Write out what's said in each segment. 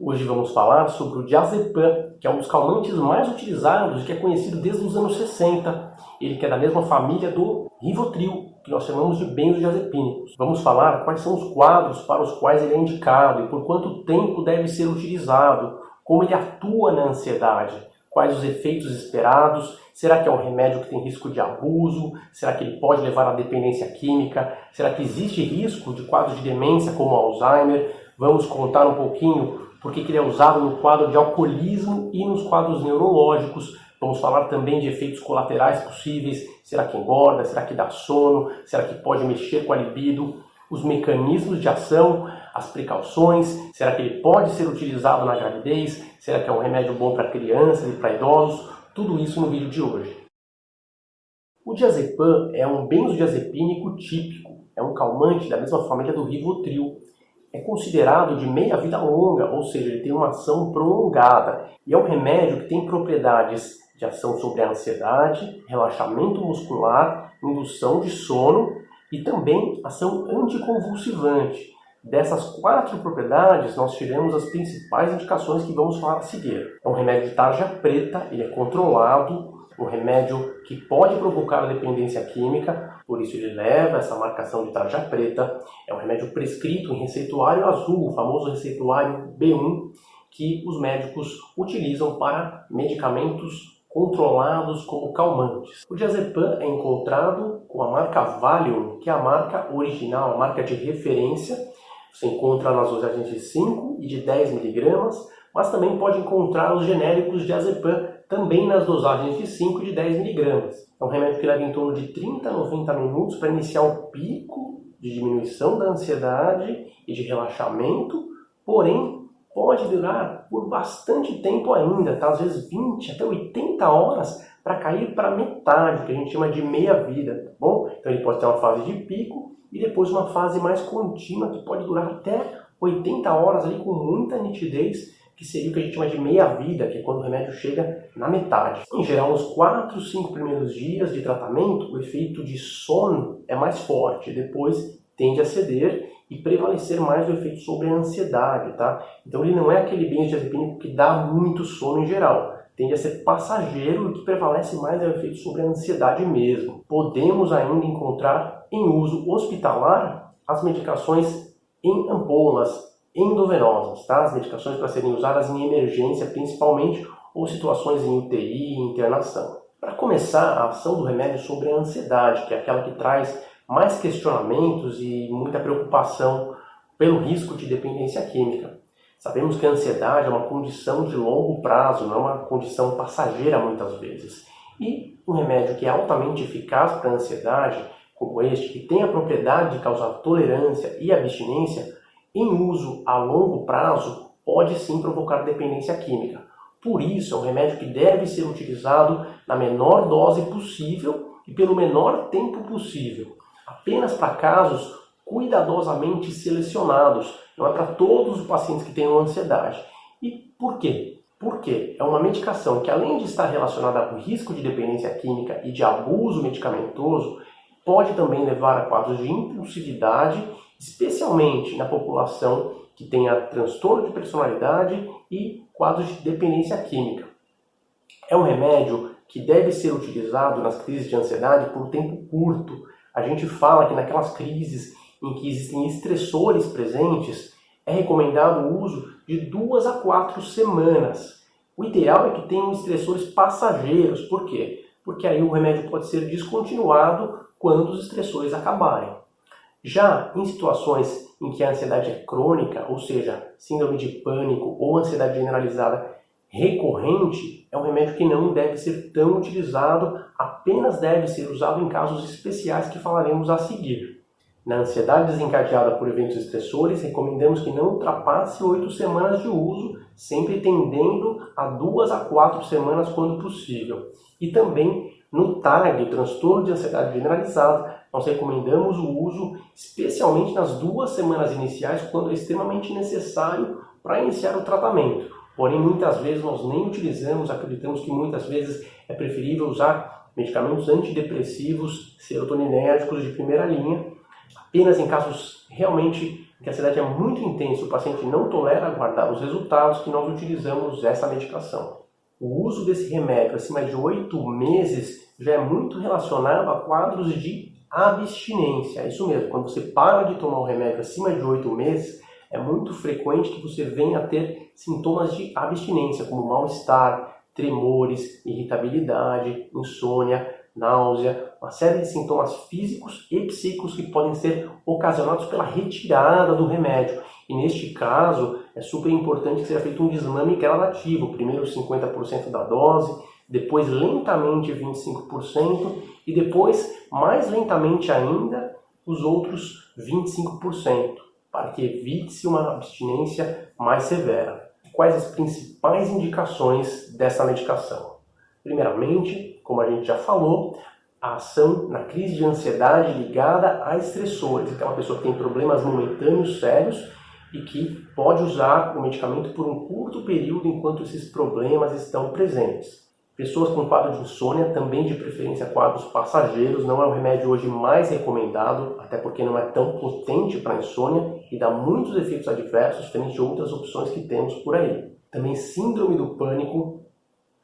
Hoje vamos falar sobre o diazepam, que é um dos calmantes mais utilizados e que é conhecido desde os anos 60. Ele que é da mesma família do Rivotril, que nós chamamos de benzodiazepínicos. Vamos falar quais são os quadros para os quais ele é indicado e por quanto tempo deve ser utilizado, como ele atua na ansiedade, quais os efeitos esperados, será que é um remédio que tem risco de abuso, será que ele pode levar à dependência química, será que existe risco de quadros de demência como Alzheimer, vamos contar um pouquinho porque ele é usado no quadro de alcoolismo e nos quadros neurológicos. Vamos falar também de efeitos colaterais possíveis. Será que engorda? Será que dá sono? Será que pode mexer com a libido? Os mecanismos de ação, as precauções. Será que ele pode ser utilizado na gravidez? Será que é um remédio bom para crianças e para idosos? Tudo isso no vídeo de hoje. O diazepam é um benzodiazepínico típico. É um calmante da mesma família do Rivotril é considerado de meia vida longa, ou seja, ele tem uma ação prolongada. E é um remédio que tem propriedades de ação sobre a ansiedade, relaxamento muscular, indução de sono e também ação anticonvulsivante. Dessas quatro propriedades, nós tiramos as principais indicações que vamos falar a seguir. É um remédio de tarja preta, ele é controlado, um remédio que pode provocar dependência química, por isso ele leva essa marcação de tarja preta. É um remédio prescrito em receituário azul, o famoso receituário B1, que os médicos utilizam para medicamentos controlados como calmantes. O diazepam é encontrado com a marca Valium, que é a marca original, a marca de referência. Você encontra nas dosagens de 5 e de 10 miligramas, mas também pode encontrar os genéricos diazepam também nas dosagens de 5 e de 10 miligramas. É um remédio que leva em torno de 30 a 90 minutos para iniciar o pico de diminuição da ansiedade e de relaxamento, porém pode durar por bastante tempo ainda, tá? às vezes 20 até 80 horas para cair para metade, que a gente chama de meia vida, tá bom? Então ele pode ter uma fase de pico e depois uma fase mais contínua que pode durar até 80 horas ali com muita nitidez que seria o que a gente chama de meia-vida, que é quando o remédio chega na metade. Em geral, nos 4, 5 primeiros dias de tratamento, o efeito de sono é mais forte, depois tende a ceder e prevalecer mais o efeito sobre a ansiedade, tá? Então ele não é aquele benzodiazepínico que dá muito sono em geral, tende a ser passageiro e que prevalece mais é o efeito sobre a ansiedade mesmo. Podemos ainda encontrar em uso hospitalar as medicações em ampolas, endovenosas, tá? as medicações para serem usadas em emergência principalmente ou situações em UTI e internação. Para começar, a ação do remédio sobre a ansiedade, que é aquela que traz mais questionamentos e muita preocupação pelo risco de dependência química. Sabemos que a ansiedade é uma condição de longo prazo, não é uma condição passageira muitas vezes. E um remédio que é altamente eficaz para a ansiedade, como este, que tem a propriedade de causar tolerância e abstinência, em uso a longo prazo, pode sim provocar dependência química. Por isso, é um remédio que deve ser utilizado na menor dose possível e pelo menor tempo possível, apenas para casos cuidadosamente selecionados, não é para todos os pacientes que tenham ansiedade. E por quê? Porque é uma medicação que, além de estar relacionada com risco de dependência química e de abuso medicamentoso, pode também levar a quadros de impulsividade especialmente na população que tenha transtorno de personalidade e quadros de dependência química. É um remédio que deve ser utilizado nas crises de ansiedade por um tempo curto. A gente fala que naquelas crises em que existem estressores presentes, é recomendado o uso de duas a quatro semanas. O ideal é que tenham estressores passageiros. Por quê? Porque aí o remédio pode ser descontinuado quando os estressores acabarem. Já em situações em que a ansiedade é crônica, ou seja, síndrome de pânico ou ansiedade generalizada recorrente, é um remédio que não deve ser tão utilizado, apenas deve ser usado em casos especiais que falaremos a seguir. Na ansiedade desencadeada por eventos estressores, recomendamos que não ultrapasse oito semanas de uso, sempre tendendo a duas a quatro semanas quando possível. E também no TAG, transtorno de ansiedade generalizada, nós recomendamos o uso especialmente nas duas semanas iniciais, quando é extremamente necessário para iniciar o tratamento. Porém, muitas vezes nós nem utilizamos, acreditamos que muitas vezes é preferível usar medicamentos antidepressivos, serotoninérgicos de primeira linha, apenas em casos realmente em que a ansiedade é muito intensa, o paciente não tolera aguardar os resultados, que nós utilizamos essa medicação. O uso desse remédio acima de oito meses já é muito relacionado a quadros de abstinência. É isso mesmo, quando você para de tomar o remédio acima de oito meses, é muito frequente que você venha a ter sintomas de abstinência, como mal-estar, tremores, irritabilidade, insônia, náusea, uma série de sintomas físicos e psíquicos que podem ser ocasionados pela retirada do remédio. E neste caso, é super importante que seja feito um desmame gradativo, primeiro 50% da dose, depois lentamente 25% e depois mais lentamente ainda os outros 25%, para que evite-se uma abstinência mais severa. Quais as principais indicações dessa medicação? Primeiramente, como a gente já falou, a ação na crise de ansiedade ligada a estressores. Então, uma pessoa que tem problemas momentâneos sérios e que pode usar o medicamento por um curto período enquanto esses problemas estão presentes. Pessoas com quadro de insônia, também de preferência quadros passageiros, não é o remédio hoje mais recomendado, até porque não é tão potente para insônia e dá muitos efeitos adversos, diferente de outras opções que temos por aí. Também síndrome do pânico,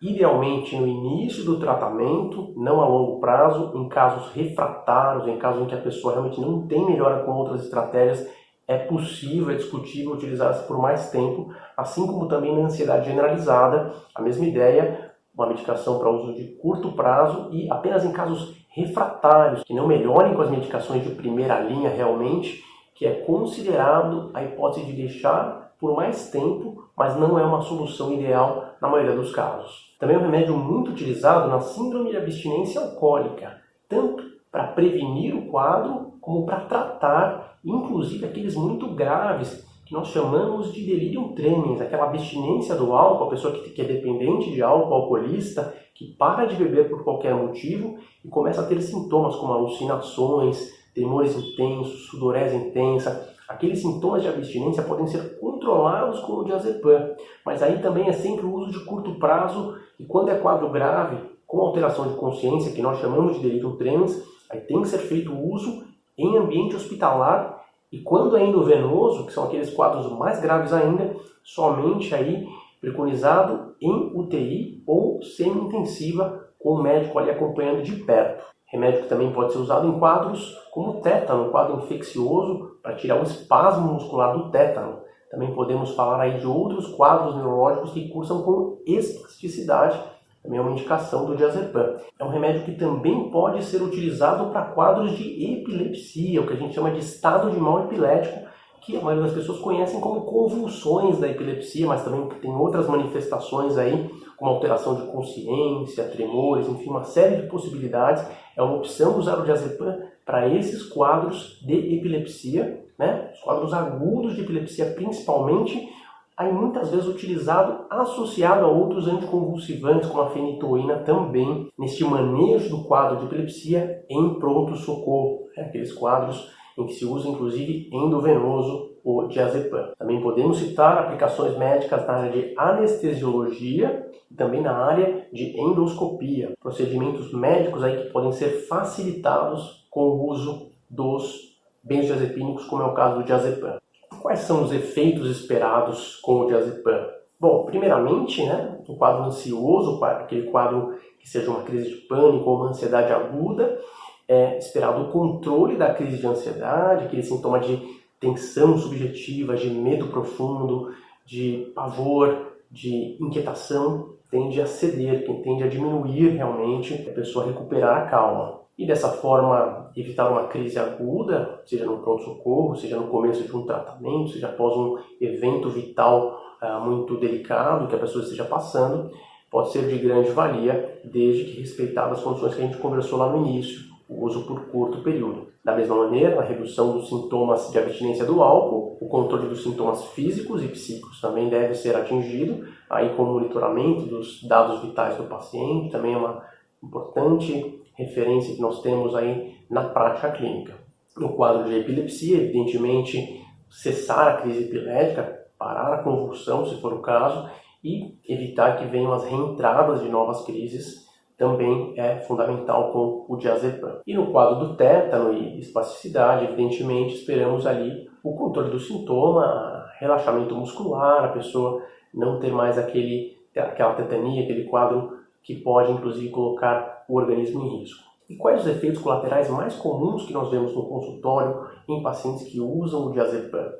idealmente no início do tratamento, não a longo prazo, em casos refratários, em casos em que a pessoa realmente não tem melhora com outras estratégias, é possível, é discutível utilizá-las por mais tempo, assim como também na ansiedade generalizada, a mesma ideia, uma medicação para uso de curto prazo e apenas em casos refratários, que não melhorem com as medicações de primeira linha realmente, que é considerado a hipótese de deixar por mais tempo, mas não é uma solução ideal na maioria dos casos. Também é um remédio muito utilizado na síndrome de abstinência alcoólica, tanto para prevenir o quadro como para tratar, inclusive aqueles muito graves que nós chamamos de delirium tremens, aquela abstinência do álcool, a pessoa que, é dependente de álcool, alcoolista, que para de beber por qualquer motivo e começa a ter sintomas como alucinações, tremores intensos, sudorese intensa. Aqueles sintomas de abstinência podem ser controlados com o diazepam, mas aí também é sempre o uso de curto prazo e quando é quadro grave, com alteração de consciência, que nós chamamos de delirium tremens, aí tem que ser feito o uso em ambiente hospitalar e quando é endovenoso, que são aqueles quadros mais graves ainda, somente aí preconizado em UTI ou semi-intensiva com o médico ali acompanhando de perto. Remédio que também pode ser usado em quadros como tétano, quadro infeccioso, para tirar o espasmo muscular do tétano. Também podemos falar aí de outros quadros neurológicos que cursam com espasticidade, também é uma indicação do diazepam. É um remédio que também pode ser utilizado para quadros de epilepsia, o que a gente chama de estado de mal epilético, que a maioria das pessoas conhecem como convulsões da epilepsia, mas também tem outras manifestações aí, como alteração de consciência, tremores, enfim, uma série de possibilidades. É uma opção usar o diazepam para esses quadros de epilepsia, né? Os quadros agudos de epilepsia principalmente, aí muitas vezes utilizado associado a outros anticonvulsivantes, como a fenitoína também, neste manejo do quadro de epilepsia em pronto-socorro, né? aqueles quadros em que se usa inclusive endovenoso o diazepam. Também podemos citar aplicações médicas na área de anestesiologia e também na área de endoscopia, procedimentos médicos aí que podem ser facilitados com o uso dos benzodiazepínicos, como é o caso do diazepam. Quais são os efeitos esperados com o diazepam? Bom, primeiramente, né, o quadro ansioso, aquele quadro que seja uma crise de pânico ou uma ansiedade aguda, é esperado o controle da crise de ansiedade, aquele sintoma de tensão subjetiva, de medo profundo, de pavor, de inquietação, tende a ceder, tende a diminuir realmente a pessoa recuperar a calma. E dessa forma evitar uma crise aguda, seja no pronto-socorro, seja no começo de um tratamento, seja após um evento vital uh, muito delicado que a pessoa esteja passando, pode ser de grande valia, desde que respeitadas as condições que a gente conversou lá no início o uso por curto período. Da mesma maneira, a redução dos sintomas de abstinência do álcool, o controle dos sintomas físicos e psíquicos também deve ser atingido, aí com o monitoramento dos dados vitais do paciente, também é uma importante referência que nós temos aí na prática clínica. No quadro de epilepsia, evidentemente, cessar a crise epilética, parar a convulsão, se for o caso, e evitar que venham as reentradas de novas crises também é fundamental com o diazepam. E no quadro do tétano e espasticidade, evidentemente, esperamos ali o controle do sintoma, relaxamento muscular, a pessoa não ter mais aquele, aquela tetania, aquele quadro que pode inclusive colocar o organismo em risco. E quais os efeitos colaterais mais comuns que nós vemos no consultório em pacientes que usam o diazepam?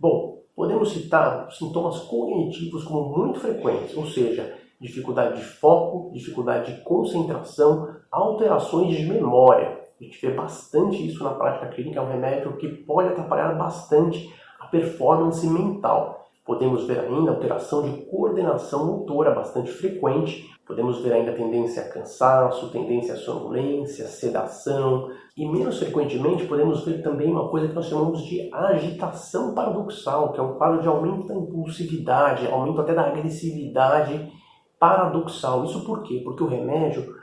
Bom, podemos citar sintomas cognitivos como muito frequentes, ou seja, dificuldade de foco, dificuldade de concentração, alterações de memória. A gente vê bastante isso na prática clínica, é um remédio que pode atrapalhar bastante a performance mental. Podemos ver ainda alteração de coordenação motora bastante frequente. Podemos ver ainda tendência a cansaço, tendência a sonolência, sedação. E menos frequentemente podemos ver também uma coisa que nós chamamos de agitação paradoxal, que é um quadro de aumento da impulsividade, aumento até da agressividade paradoxal. Isso por quê? Porque o remédio,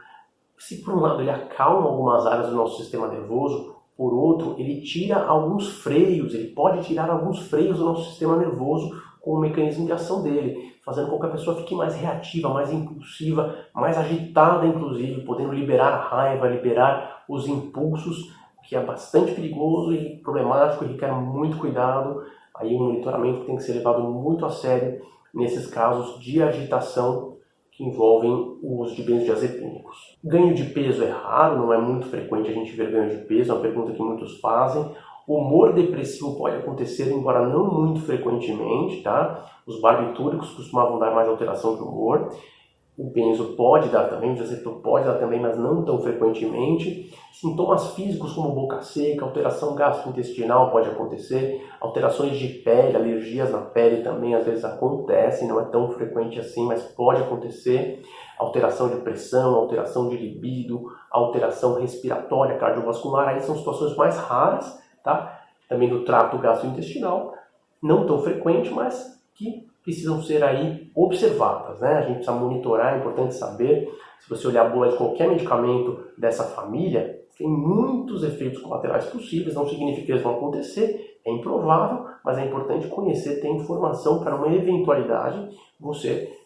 se por um lado ele acalma algumas áreas do nosso sistema nervoso, por outro, ele tira alguns freios, ele pode tirar alguns freios do nosso sistema nervoso com o mecanismo de ação dele, fazendo com que a pessoa fique mais reativa, mais impulsiva, mais agitada, inclusive, podendo liberar a raiva, liberar os impulsos, que é bastante perigoso e problemático e requer muito cuidado. Aí o monitoramento tem que ser levado muito a sério nesses casos de agitação que envolvem o uso de benzodiazepínicos. Ganho de peso é raro, não é muito frequente a gente ver ganho de peso, é uma pergunta que muitos fazem. Humor depressivo pode acontecer, embora não muito frequentemente, tá? Os barbitúricos costumavam dar mais alteração de humor. O benzo pode dar também, o diazepam pode dar também, mas não tão frequentemente. Sintomas físicos como boca seca, alteração gastrointestinal pode acontecer, alterações de pele, alergias na pele também às vezes acontecem, não é tão frequente assim, mas pode acontecer. Alteração de pressão, alteração de libido, alteração respiratória, cardiovascular, aí são situações mais raras, tá? Também do trato gastrointestinal, não tão frequente, mas que precisam ser aí observadas, né? A gente precisa monitorar, é importante saber. Se você olhar a bula de qualquer medicamento dessa família, tem muitos efeitos colaterais possíveis, não significa que eles vão acontecer, é improvável, mas é importante conhecer, ter informação para uma eventualidade você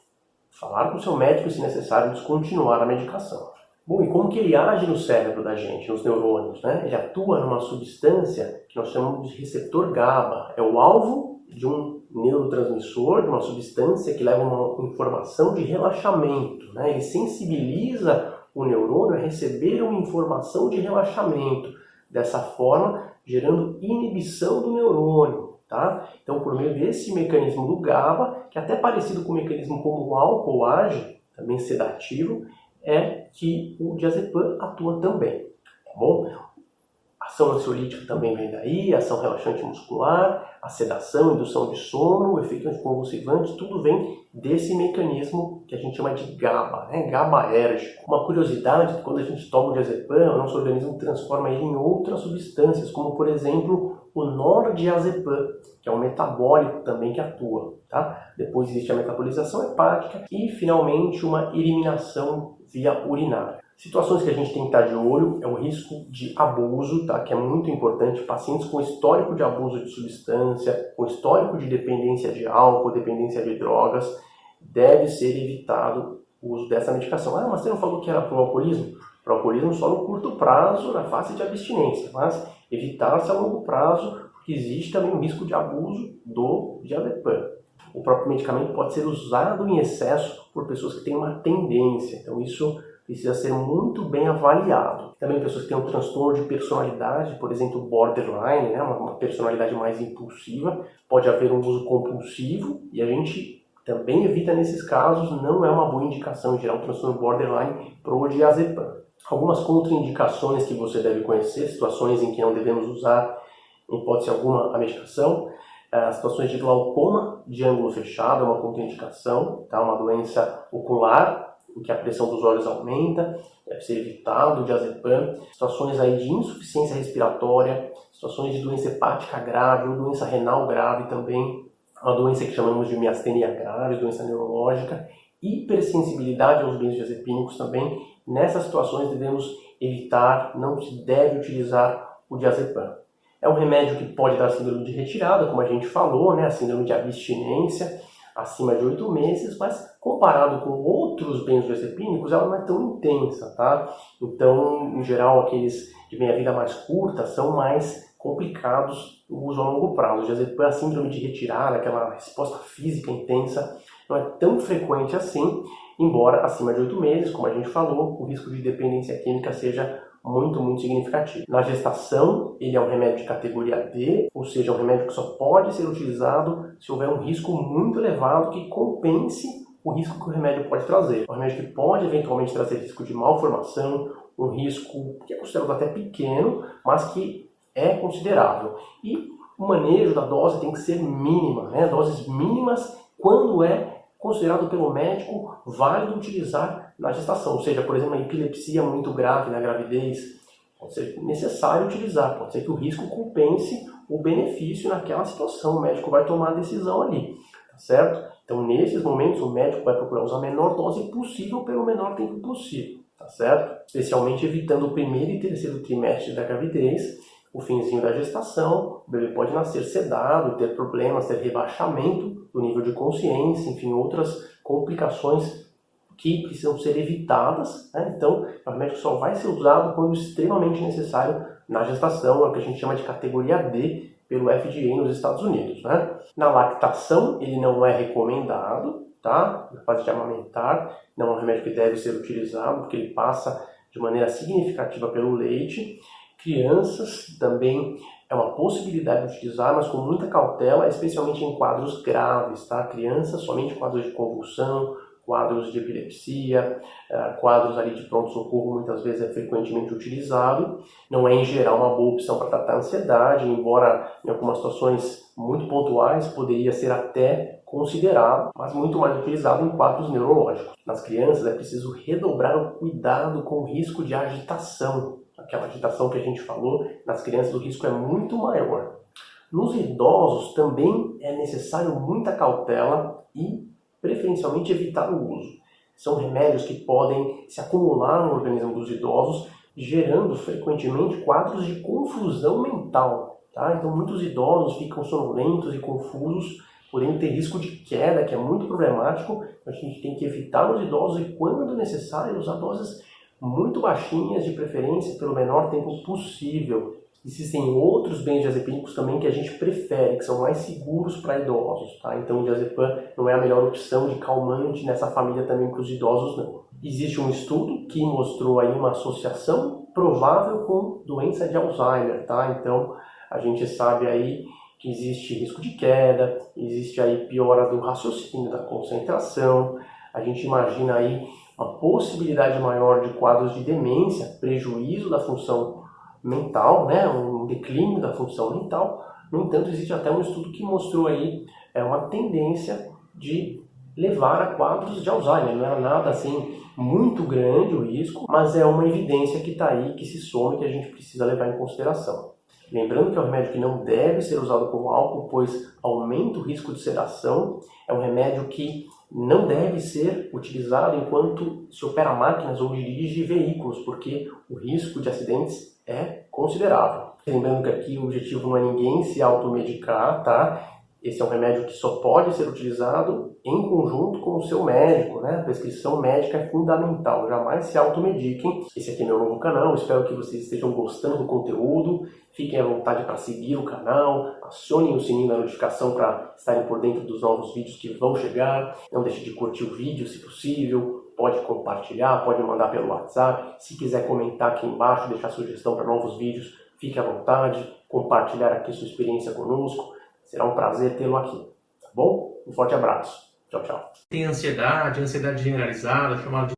falar com o seu médico se necessário descontinuar a medicação. Bom, e como que ele age no cérebro da gente, nos neurônios? Né? Ele atua numa substância que nós chamamos de receptor GABA. É o alvo de um neurotransmissor, de uma substância que leva uma informação de relaxamento. Né? Ele sensibiliza o neurônio a receber uma informação de relaxamento. Dessa forma, gerando inibição do neurônio. Tá? Então, por meio desse mecanismo do GABA, que é até parecido com o mecanismo como o álcool age, também sedativo, é que o diazepam atua também. Tá bom? Ação ansiolítica também vem daí, ação relaxante muscular, a sedação, indução de sono, efeito anticonvulsivante, tudo vem desse mecanismo que a gente chama de GABA, né? GABAérgico. Uma curiosidade quando a gente toma o diazepam, o nosso organismo transforma ele em outras substâncias, como por exemplo o nordiazepam, que é um metabólico também que atua. Tá? Depois existe a metabolização hepática e finalmente uma eliminação via urinária. Situações que a gente tem que estar de olho é o risco de abuso, tá? que é muito importante. Pacientes com histórico de abuso de substância, com histórico de dependência de álcool, dependência de drogas, deve ser evitado o uso dessa medicação. Ah, mas você não falou que era para o alcoolismo? Para o alcoolismo só no curto prazo, na fase de abstinência, mas evitar-se a longo prazo, porque existe também o risco de abuso do diazepam. O próprio medicamento pode ser usado em excesso por pessoas que têm uma tendência, então isso precisa ser muito bem avaliado. Também pessoas que têm um transtorno de personalidade, por exemplo, borderline, né, uma personalidade mais impulsiva, pode haver um uso compulsivo e a gente também evita nesses casos, não é uma boa indicação em geral, um transtorno borderline pro diazepam. Algumas contraindicações que você deve conhecer, situações em que não devemos usar, em hipótese alguma, a medicação, as situações de glaucoma de ângulo fechado é uma contraindicação, tá? uma doença ocular em que a pressão dos olhos aumenta, deve ser evitado o diazepam, situações aí de insuficiência respiratória, situações de doença hepática grave ou doença renal grave também, uma doença que chamamos de miastenia grave, doença neurológica, hipersensibilidade aos benzodiazepínicos também. Nessas situações devemos evitar, não se deve utilizar o diazepam. É um remédio que pode dar síndrome de retirada, como a gente falou, né? a síndrome de abstinência, acima de 8 meses, mas comparado com outros benzodiazepínicos, ela não é tão intensa, tá? Então, em geral, aqueles de meia-vida mais curta são mais complicados o uso a longo prazo. A síndrome de retirada, aquela resposta física intensa, não é tão frequente assim, embora acima de 8 meses, como a gente falou, o risco de dependência química seja muito, muito significativo. Na gestação, ele é um remédio de categoria D, ou seja, é um remédio que só pode ser utilizado se houver um risco muito elevado que compense o risco que o remédio pode trazer. Um remédio que pode eventualmente trazer risco de malformação, um risco que é considerado até pequeno, mas que é considerável. E o manejo da dose tem que ser mínima, né? doses mínimas quando é considerado pelo médico válido utilizar na gestação. Ou seja, por exemplo, a epilepsia muito grave na gravidez, pode ser necessário utilizar, pode ser que o risco compense o benefício naquela situação. O médico vai tomar a decisão ali, tá certo? Então, nesses momentos, o médico vai procurar usar a menor dose possível pelo menor tempo possível, tá certo? Especialmente evitando o primeiro e terceiro trimestre da gravidez, o finzinho da gestação, o bebê pode nascer sedado, ter problemas, ter rebaixamento do nível de consciência, enfim, outras complicações que precisam ser evitadas. Né? Então, o remédio só vai ser usado quando extremamente necessário na gestação, é o que a gente chama de categoria D, pelo FDA nos Estados Unidos. Né? Na lactação, ele não é recomendado, tá? Na fase de amamentar, não é um remédio que deve ser utilizado, porque ele passa de maneira significativa pelo leite. Crianças também é uma possibilidade de utilizar, mas com muita cautela, especialmente em quadros graves, tá? Crianças, somente quadros de convulsão, quadros de epilepsia, eh, quadros ali de pronto-socorro muitas vezes é frequentemente utilizado. Não é em geral uma boa opção para tratar ansiedade, embora em algumas situações muito pontuais poderia ser até considerado, mas muito mais utilizado em quadros neurológicos. Nas crianças é preciso redobrar o cuidado com o risco de agitação. Aquela agitação que a gente falou, nas crianças o risco é muito maior. Nos idosos também é necessário muita cautela e preferencialmente evitar o uso. São remédios que podem se acumular no organismo dos idosos, gerando frequentemente quadros de confusão mental. Tá? Então, muitos idosos ficam sonolentos e confusos, podendo ter risco de queda, que é muito problemático. A gente tem que evitar os idosos e, quando necessário, usar doses muito baixinhas, de preferência pelo menor tempo possível. Existem outros benzodiazepínicos também que a gente prefere, que são mais seguros para idosos, tá? Então o diazepam não é a melhor opção de calmante nessa família também para os idosos, não. Existe um estudo que mostrou aí uma associação provável com doença de Alzheimer, tá? Então a gente sabe aí que existe risco de queda, existe aí piora do raciocínio, da concentração, a gente imagina aí uma possibilidade maior de quadros de demência, prejuízo da função mental, né, um declínio da função mental. No entanto, existe até um estudo que mostrou aí é, uma tendência de levar a quadros de Alzheimer. Não é nada assim muito grande o risco, mas é uma evidência que está aí, que se some, que a gente precisa levar em consideração. Lembrando que é um remédio que não deve ser usado com álcool, pois aumenta o risco de sedação. É um remédio que não deve ser utilizado enquanto se opera máquinas ou dirige veículos, porque o risco de acidentes é considerável. Lembrando que aqui o objetivo não é ninguém se automedicar, tá? Esse é um remédio que só pode ser utilizado em conjunto com o seu médico, né? A prescrição médica é fundamental, jamais se automediquem. Esse aqui é meu novo canal, espero que vocês estejam gostando do conteúdo. Fiquem à vontade para seguir o canal, acionem o sininho da notificação para estarem por dentro dos novos vídeos que vão chegar. Não deixe de curtir o vídeo se possível, pode compartilhar, pode mandar pelo WhatsApp. Se quiser comentar aqui embaixo, deixar sugestão para novos vídeos, fique à vontade, compartilhar aqui sua experiência conosco. Será um prazer tê-lo aqui, tá bom? Um forte abraço. Tchau, tchau. Tem ansiedade, ansiedade generalizada, chamada de